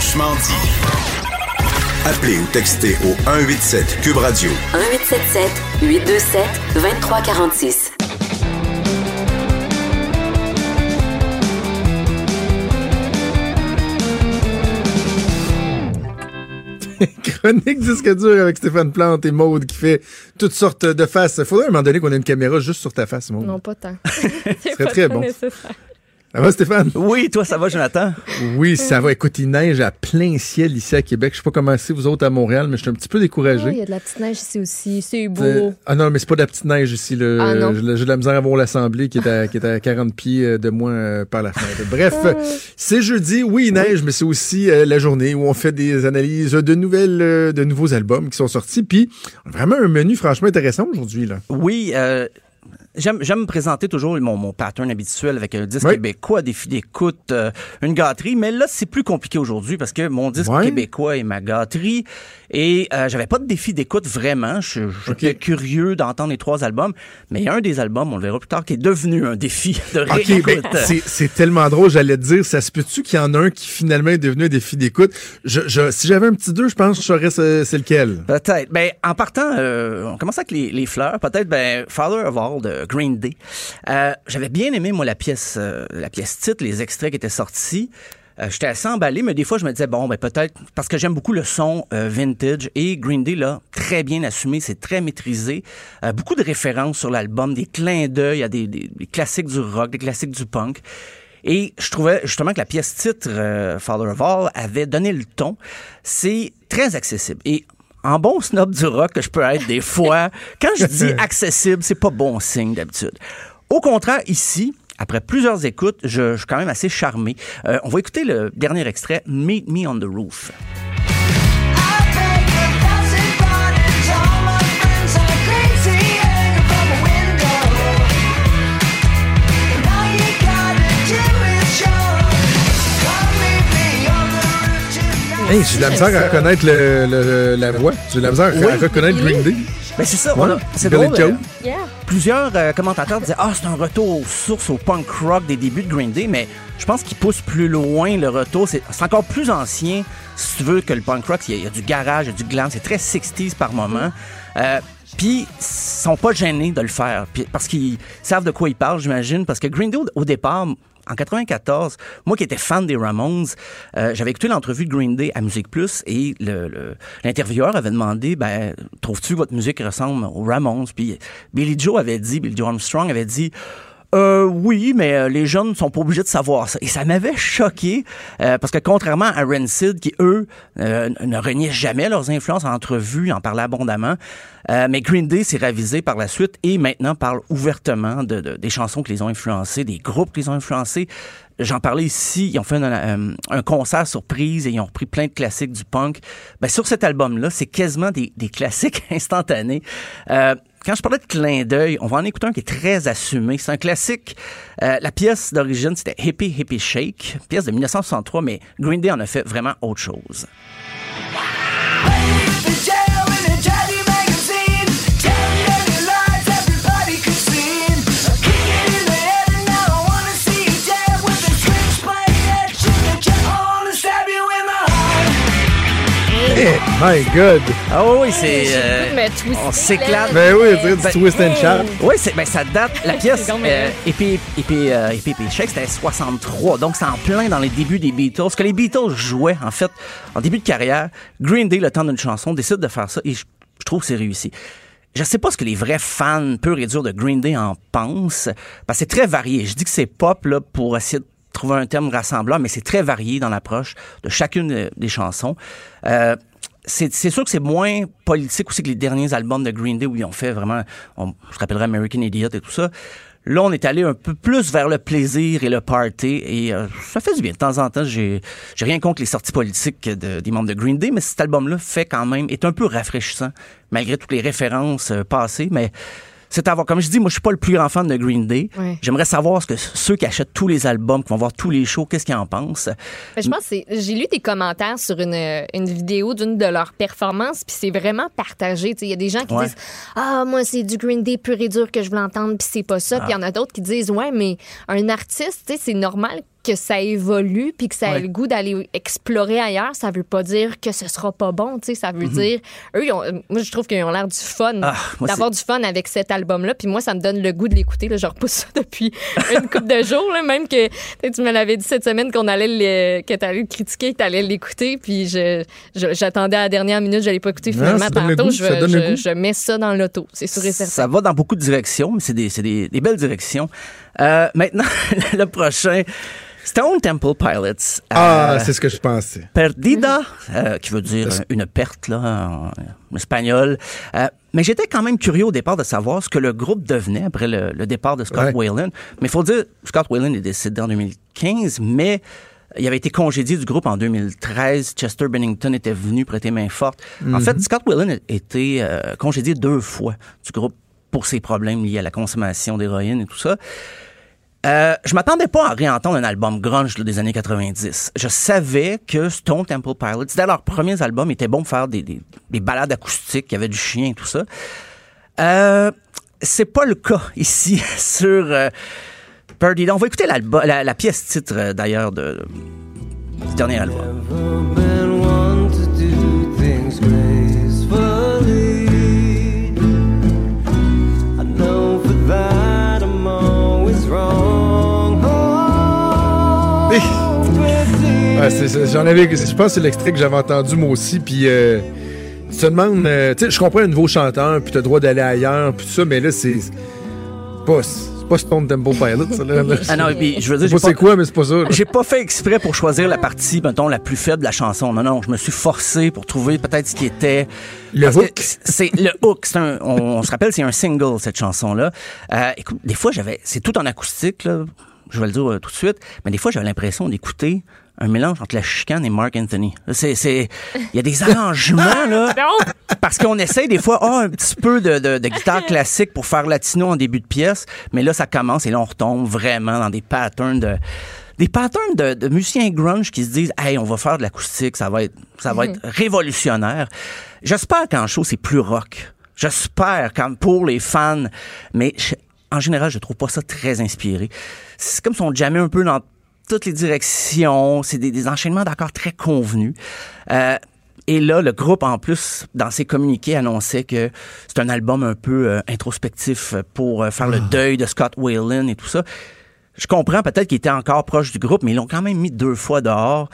Franchement dit. Appelez ou textez au 187 Cube Radio. 1877 827 2346. Chronique disque dur avec Stéphane Plante et Maude qui fait toutes sortes de faces. Faudrait à un moment donné qu'on ait une caméra juste sur ta face, Maude. Non, pas tant. Ce serait très bon. Ça va, Stéphane? Oui, toi, ça va, Jonathan? Oui, ça va. Écoute, il neige à plein ciel ici à Québec. Je sais pas comment c'est, vous autres, à Montréal, mais je suis un petit peu découragé. Il y a de la petite neige ici aussi. C'est Euh, beau. Ah non, mais c'est pas de la petite neige ici. Ah non. J'ai de la misère à voir l'Assemblée qui est à, qui est à 40 pieds euh, de moins euh, par la fenêtre. Bref, Ah. c'est jeudi. Oui, il neige, mais c'est aussi euh, la journée où on fait des analyses de nouvelles, euh, de nouveaux albums qui sont sortis. Puis vraiment un menu franchement intéressant aujourd'hui. là. Oui, euh, J'aime, me présenter toujours mon, mon pattern habituel avec un disque Oui. québécois, défi d'écoute, euh, une gâterie. Mais là, c'est plus compliqué aujourd'hui parce que mon disque québécois est ma gâterie. Et euh, j'avais pas de défi d'écoute vraiment. Je- J'étais curieux d'entendre les trois albums. Mais il y a un des albums, on le verra plus tard, qui est devenu un défi de OK, réécoute. ben, c'est- c'est tellement drôle, j'allais te dire, ça se peut-tu qu'il y en a un qui finalement est devenu un défi d'écoute? Je, je- si j'avais un petit deux, je pense que je saurais c'est c'est lequel. Peut-être. Ben, en partant, euh, on commence avec les, les fleurs. Peut-être, ben, Father of All de Green Day. Euh, J'avais bien aimé, moi, la pièce, euh, la pièce titre, les extraits qui étaient sortis. Euh, J'étais assez emballé, mais des fois, je me disais, bon, ben, peut-être, parce que j'aime beaucoup le son euh, vintage et Green Day, là, très bien assumé, c'est très maîtrisé. Euh, beaucoup de références sur l'album, des clins d'œil à des, des- des classiques du rock, des classiques du punk. Et je trouvais justement que la pièce titre, euh, Father of All, avait donné le ton. C'est très accessible. Et en bon snob du rock que je peux être des fois, quand je dis accessible, c'est pas bon signe d'habitude. Au contraire, ici, après plusieurs écoutes, je, je suis quand même assez charmé. Euh, on va écouter le dernier extrait, Meet Me on the Roof. Hey, j'ai de la misère à reconnaître le, le- la voix. J'ai de la misère à, à reconnaître Green Day. Ben c'est ça, a- c'est drôle. Euh, Yeah. plusieurs euh, commentateurs disaient ah c'est un retour aux sources au punk rock des débuts de Green Day mais je pense qu'il pousse plus loin le retour. C'est c'est encore plus ancien si tu veux que le punk rock. Il y, a- il y a du garage il y a du glam. C'est très 60s par moment. Euh, puis ils sont pas gênés de le faire. Puis, parce qu'ils savent de quoi ils parlent j'imagine. Parce que Green Day au départ en 94, moi qui étais fan des Ramones, euh, j'avais écouté l'entrevue de Green Day à Musique Plus et l'intervieweur avait demandé, ben, trouves-tu votre musique ressemble aux Ramones? Puis Billy Joe avait dit, Billy Joe Armstrong avait dit, euh, oui, mais euh, les jeunes sont pas obligés de savoir ça. Et ça m'avait choqué euh, parce que contrairement à Rancid, qui eux euh, ne reniaient jamais leurs influences en entrevue, en parlaient abondamment, euh, mais Green Day s'est ravisé par la suite et maintenant parle ouvertement de, de- des chansons qui les ont influencés, des groupes qui les ont influencés. J'en parlais ici, ils ont fait un, un- un concert surprise et ils ont repris plein de classiques du punk. Ben, sur cet album-là, c'est quasiment des, des classiques instantanés. Quand je parlais de clin d'œil, on va en écouter un qui est très assumé. C'est un classique. Euh, la pièce d'origine, c'était Hippie Hippie Shake, pièce de 1963, mais Green Day en a fait vraiment autre chose. My God! Ah oui, oui, c'est... euh, on s'éclate. Ben oui, tu Ben, du twist and shout. Oui, c'est, ben, ça date. La pièce, euh. Hippie, Hippie, euh, Hippie Hippie Shake, c'était 63. Donc, c'est en plein dans les débuts des Beatles. Ce que les Beatles jouaient, en fait, en début de carrière, Green Day, le temps d'une chanson, décide de faire ça et je, je trouve que c'est réussi. Je sais pas ce que les vrais fans purs et durs de Green Day en pensent, parce que c'est très varié. Je dis que c'est pop, là, pour essayer de trouver un terme rassemblant, mais c'est très varié dans l'approche de chacune euh, des chansons. Euh, c'est sûr que c'est moins politique aussi que les derniers albums de Green Day où ils ont fait vraiment, on, je rappellerai American Idiot et tout ça. Là, on est allé un peu plus vers le plaisir et le party et euh, ça fait du bien. De temps en temps, j'ai rien contre les sorties politiques de- des membres de Green Day, mais cet album-là fait quand même est un peu rafraîchissant malgré toutes les références euh, passées, mais c'est à voir. Comme je dis, moi, je suis pas le plus grand fan de Green Day. J'aimerais savoir ce que ceux qui achètent tous les albums, qui vont voir tous les shows, qu'est-ce qu'ils en pensent? Ben, je pense que c'est- j'ai lu des commentaires sur une, une vidéo d'une de leurs performances, puis c'est vraiment partagé. Il y a des gens qui Ouais. disent Ah, moi, c'est du Green Day pur et dur que je veux entendre, puis c'est pas ça. Puis il y en a d'autres qui disent Ouais, mais un artiste, tu sais, c'est normal que ça évolue, puis que ça Ouais. le goût d'aller explorer ailleurs. Ça veut pas dire que ce sera pas bon. tu sais, Ça veut Mhm. dire. Eux, ils ont- moi, je trouve qu'ils ont l'air du fun, Ah, d'avoir du fun avec cet album-là. Puis moi, ça me donne le goût de l'écouter. là. Je repousse ça depuis une couple de jours. là, même que tu me l'avais dit cette semaine qu'on allait le, que tu allais le critiquer, que tu allais l'écouter. Puis je, j'attendais à la dernière minute, je l'ai pas écouté finalement. Tantôt, goût, je, je- mets ça dans l'auto. C'est sûr et certain. Ça va dans beaucoup de directions, mais c'est des, c'est des, des belles directions. Euh, maintenant, le prochain, Stone Temple Pilots. Ah, Euh, c'est ce que je pensais. Perdida, euh, qui veut dire une perte là, en, espagnol. Euh, mais j'étais quand même curieux au départ de savoir ce que le groupe devenait après le, le départ de Scott Ouais. Whalen. Mais il faut dire, Scott Whalen est décédé en 2015, mais il avait été congédié du groupe en 2013. Chester Bennington était venu prêter main forte. En fait, Scott Whalen a été congédié deux fois du groupe pour ses problèmes liés à la consommation d'héroïne et tout ça. Euh, je m'attendais pas à réentendre un album grunge des années 90. Je savais que Stone Temple Pilots, dès leurs premiers albums, étaient bons pour faire des, des, des balades acoustiques, il y avait du chien et tout ça. Euh, c'est pas le cas ici sur euh, Perdida. On va écouter la, la pièce titre euh, d'ailleurs de, du dernier album. J'en avais, je pense que c'est l'extrait que j'avais entendu moi aussi, puis euh, tu te demandes, euh, tu sais, je comprends un nouveau chanteur, puis t'as le droit d'aller ailleurs, puis tout ça, mais là, c'est c'est pas, c'est pas Stone Temple Pilots, ça, là. là. Ah non, puis, je veux dire, Je sais j'ai pas c'est pas- quoi, mais c'est pas ça. là. J'ai pas fait exprès pour choisir la partie, mettons, la plus faible de la chanson. Non, non, je me suis forcé pour trouver peut-être ce qui était... Le hook. C'est le hook. Un, on, on se rappelle, c'est un single, cette chanson-là. Euh, écoute, des fois, j'avais... C'est tout en acoustique, là. Je vais le dire euh, tout de suite. Mais des fois, j'avais l'impression d'écouter un mélange entre la chicane et Mark Anthony. C'est... c'est- Il y a des arrangements, là. Parce qu'on essaye des fois, ah, un petit peu de, de, de guitare classique pour faire latino en début de pièce, mais là, ça commence et là, on retombe vraiment dans des patterns de des patterns de, de musiciens grunge qui se disent, hey, on va faire de l'acoustique, ça va être, ça va être révolutionnaire. J'espère qu'en show, c'est plus rock. J'espère, comme pour les fans, mais je- en général, je trouve pas ça très inspiré. C'est comme si on jammait un peu dans toutes les directions. C'est des, des enchaînements d'accords très convenus. Euh, et là, le groupe, en plus, dans ses communiqués, annonçait que c'est un album un peu euh, introspectif pour euh, faire le deuil de Scott Whalen et tout ça. Je comprends peut-être qu'il était encore proche du groupe, mais ils l'ont quand même mis deux fois dehors.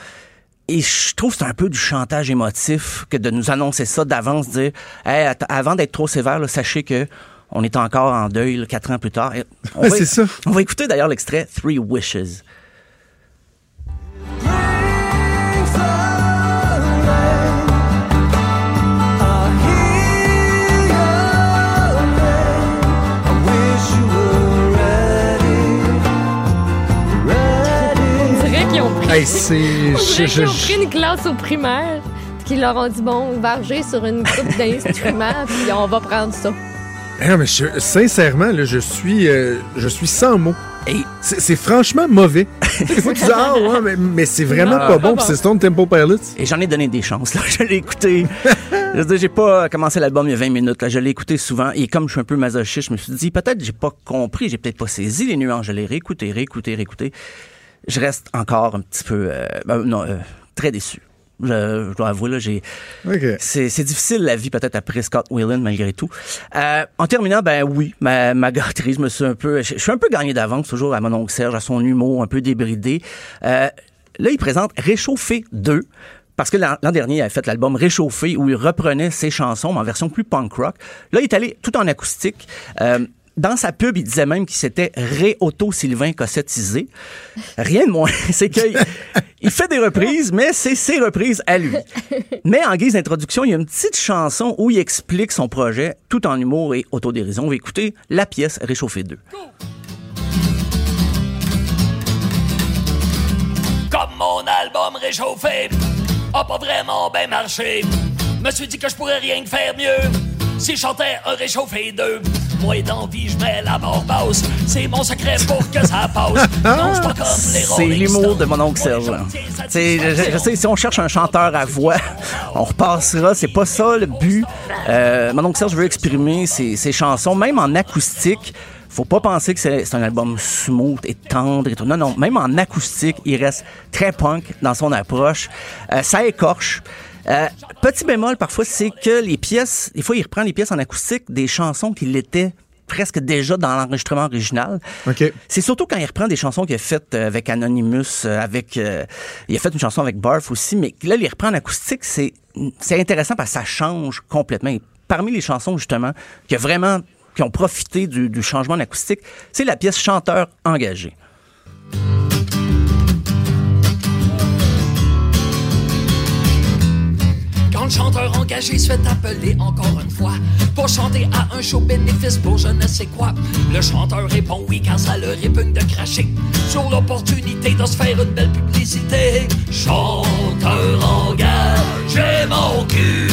Et je trouve que c'est un peu du chantage émotif que de nous annoncer ça d'avance, dire Hey, avant d'être trop sévère, là, sachez que on est encore en deuil là, quatre ans plus tard. Et on Ouais, va- c'est ça. On va écouter d'ailleurs l'extrait Three Wishes. Hey, c'est. on qu'ils ont je- pris une classe au primaire, puis qu'ils leur ont dit bon, varger sur une coupe d'instruments, puis on va prendre ça. Non, mais je- sincèrement, là, je suis, euh, je suis sans mots. Et C'est c'est franchement mauvais. Des fois, tu dis, ah, ouais, mais, mais c'est vraiment pas bon, puis c'est Stone Temple Pilots. Et j'en ai donné des chances. Là. Je l'ai écouté. je veux dire, j'ai pas commencé l'album il y a 20 minutes. Là. Je l'ai écouté souvent. Et comme je suis un peu masochiste, je me suis dit, peut-être j'ai pas compris, j'ai peut-être pas saisi les nuances. Je l'ai réécouté, réécouté, réécouté. Je reste encore un petit peu, euh, ben, non, euh, très déçu. Je, je dois avouer, là, j'ai, OK. c'est, c'est difficile la vie peut-être après Scott Whelan malgré tout. Euh, en terminant, ben oui, ma, ma gâterie, je me suis un peu, je, je suis un peu gagné d'avance toujours à mon oncle Serge, à son humour un peu débridé. Euh, là, il présente Réchauffé 2. Parce que l'an l'an dernier, il avait fait l'album Réchauffé où il reprenait ses chansons mais en version plus punk rock. Là, il est allé tout en acoustique. Euh, dans sa pub, il disait même qu'il s'était ré-auto-Sylvain Cossettisé. Rien de moins. C'est qu'il il fait des reprises, mais c'est ses reprises à lui. Mais en guise d'introduction, il y a une petite chanson où il explique son projet tout en humour et autodérision. On va écouter la pièce Réchauffée 2. Comme mon album Réchauffé a pas vraiment bien marché, me suis dit que je pourrais rien faire mieux si je chantais un Réchauffé 2. Moi d'envie, je mets la barre basse. C'est mon secret pour que ça passe. Non, je pas comme les C'est l'humour de mon oncle Serge. Je je, sais, si on cherche un chanteur à voix, on repassera. C'est pas ça le but. Euh, mon oncle Serge veut exprimer ses, ses chansons, même en acoustique. Faut pas penser que c'est c'est un album smooth et tendre et tout. Non, non. Même en acoustique, il reste très punk dans son approche. Euh, ça écorche. Euh, petit bémol, parfois, c'est que les pièces, des fois, il reprend les pièces en acoustique des chansons qui l'étaient presque déjà dans l'enregistrement original. OK. C'est surtout quand il reprend des chansons qu'il a faites euh, avec Anonymous, euh, avec euh, il a fait une chanson avec Barf aussi, mais là il reprend en acoustique, c'est c'est intéressant parce que ça change complètement. Et parmi les chansons justement qui a vraiment qui ont profité du, du changement en acoustique, c'est la pièce Chanteur engagé. Chanteur engagé se fait appeler encore une fois pour chanter à un show bénéfice pour je ne sais quoi, le chanteur répond oui car ça le répugne de cracher sur l'opportunité de se faire une belle publicité. Chanteur engagé mon cul.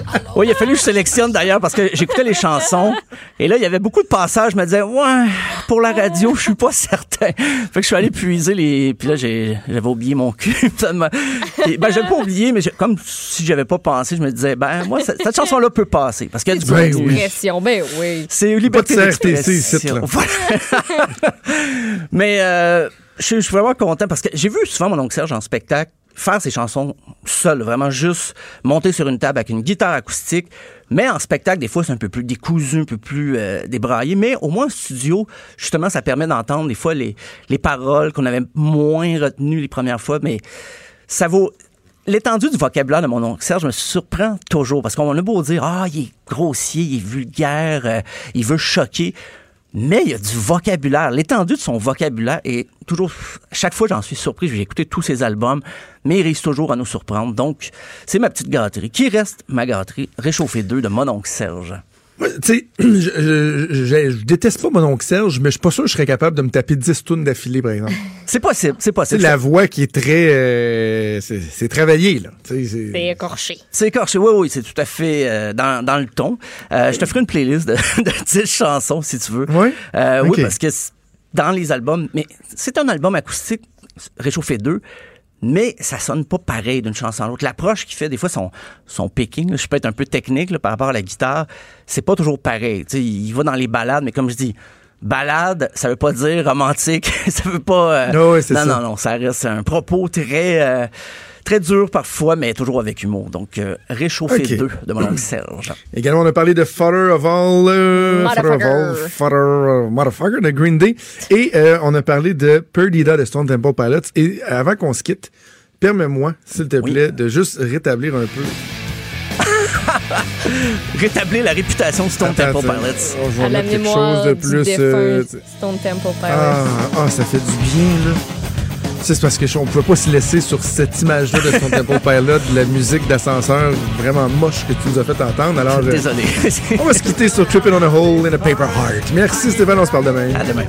Oui, il a fallu que je sélectionne d'ailleurs parce que j'écoutais les chansons et là il y avait beaucoup de passages, je me disais ouais, pour la radio, je suis pas certain. Fait que je suis allé puiser les puis là j'ai j'avais oublié mon cul. Et, ben j'avais pas oublié mais comme si j'avais pas pensé, je me disais ben moi cette, cette chanson là peut passer parce qu'il y a du Ben oui. Pression, ben oui. C'est liberté d'expression. ici, là. Voilà. Mais euh, je suis- je suis vraiment content parce que j'ai vu souvent mon oncle Serge en spectacle faire ses chansons seul, vraiment juste monter sur une table avec une guitare acoustique. Mais en spectacle, des fois, c'est un peu plus décousu, un peu plus euh, débraillé. Mais au moins en studio, justement, ça permet d'entendre des fois les, les paroles qu'on avait moins retenues les premières fois. Mais ça vaut... L'étendue du vocabulaire de mon oncle Serge me surprend toujours parce qu'on a beau dire ah il est grossier, il est vulgaire, euh, il veut choquer, mais il y a du vocabulaire. L'étendue de son vocabulaire est toujours chaque fois j'en suis surpris. J'ai écouté tous ses albums, mais il réussit toujours à nous surprendre. Donc c'est ma petite gâterie qui reste ma gâterie? Réchauffée 2 de mon oncle Serge. Tu sais, je, je- je- je déteste pas mon oncle Serge, mais je suis pas sûr que je serais capable de me taper 10 tunes d'affilée, par exemple. C'est possible, c'est C'est possible. la voix qui est très... euh, c'est c'est travaillé, là. Tu sais, c'est- C'est écorché. C'est écorché, oui, oui, c'est tout à fait euh, dans, dans le ton. Euh, je te ferai une playlist de, de 10 chansons, si tu veux. Ouais? Euh, Ok. Oui, parce que dans les albums, mais c'est un album acoustique, Réchauffé 2, mais ça sonne pas pareil d'une chanson à l'autre. L'approche qu'il fait, des fois, son, son picking, là, je peux être un peu technique là, par rapport à la guitare, c'est pas toujours pareil. Tu sais, il va dans les balades, mais comme je dis, balade, ça veut pas dire romantique, ça veut pas... euh, Ah non, ça. non, non, ça reste un propos très... euh, Très dur parfois, mais toujours avec humour. Donc, euh, réchauffé Ok. 2 de mon oncle Serge. Également, on a parlé de Father of All... euh, Father of All... Father of Motherfucker de Green Day. Et euh, on a parlé de Perdida de Stone Temple Pilots. Et avant qu'on se quitte, permets-moi, s'il te Oui. plaît, de juste rétablir un peu... Rétablir la réputation de Stone Attends, Temple Pilots. À la mettre quelque chose de plus... euh, Stone Temple Pilots. Ah, ah, ça fait du bien, là. C'est parce que on pouvait pas se laisser sur cette image-là de Stone Temple Pilot, de la musique d'ascenseur vraiment moche que tu nous as fait entendre. Alors, euh, Désolé. on va se quitter sur Tripping on a Hole in a Paper Heart. Merci Stéphane, on se parle demain. à demain.